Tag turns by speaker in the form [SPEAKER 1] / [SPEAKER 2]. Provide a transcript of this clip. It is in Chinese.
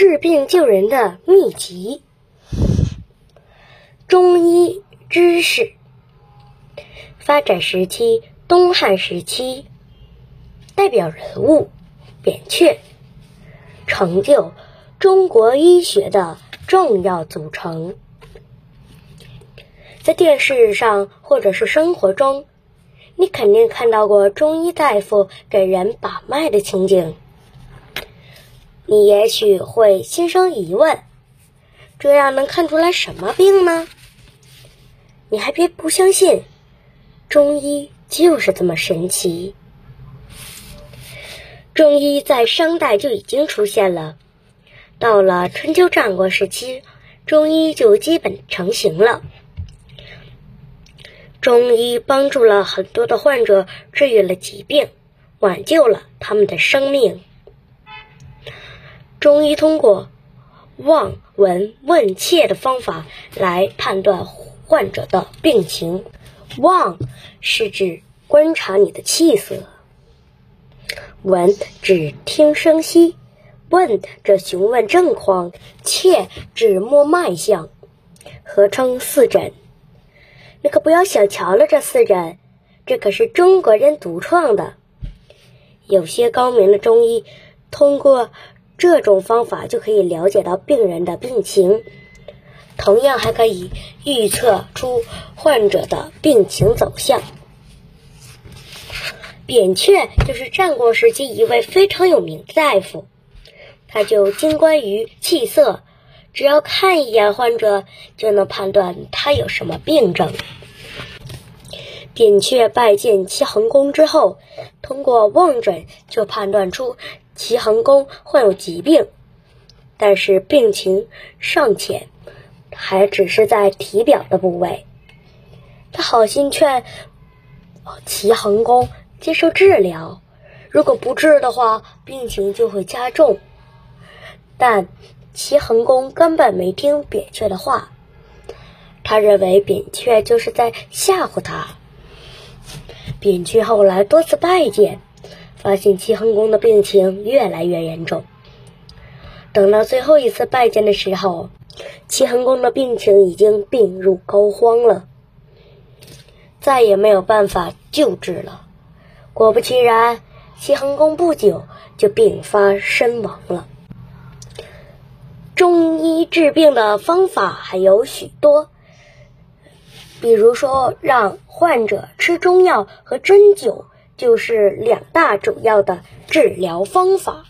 [SPEAKER 1] 治病救人的秘籍。中医知识发展时期：东汉时期。代表人物：扁鹊。成就中国医学的重要组成。在电视上或者是生活中，你肯定看到过中医大夫给人把脉的情景。你也许会心生疑问：这样能看出来什么病呢？你还别不相信，中医就是这么神奇。中医在商代就已经出现了，到了春秋战国时期，中医就基本成型了。中医帮助了很多的患者治愈了疾病，挽救了他们的生命。中医通过望、闻、问、切的方法来判断患者的病情。望是指观察你的气色，闻指听声息，问指询问症况，切指摸脉象，合称四诊。你可不要小瞧了这四诊，这可是中国人独创的。有些高明的中医通过这种方法就可以了解到病人的病情，同样还可以预测出患者的病情走向。扁鹊就是战国时期一位非常有名的大夫，他就精观于气色。只要看一眼患者，就能判断他有什么病症。扁鹊拜见齐桓公之后，通过望诊就判断出齐桓公患有疾病，但是病情尚浅，还只是在体表的部位。他好心劝齐桓公接受治疗，如果不治的话，病情就会加重。但齐桓公根本没听扁鹊的话，他认为扁鹊就是在吓唬他。扁鹊后来多次拜见，发现齐桓公的病情越来越严重。等到最后一次拜见的时候，齐桓公的病情已经病入膏肓了，再也没有办法救治了。果不其然，齐桓公不久就病发身亡了。中医治病的方法还有许多，比如说让患者吃中药和针灸，就是两大主要的治疗方法。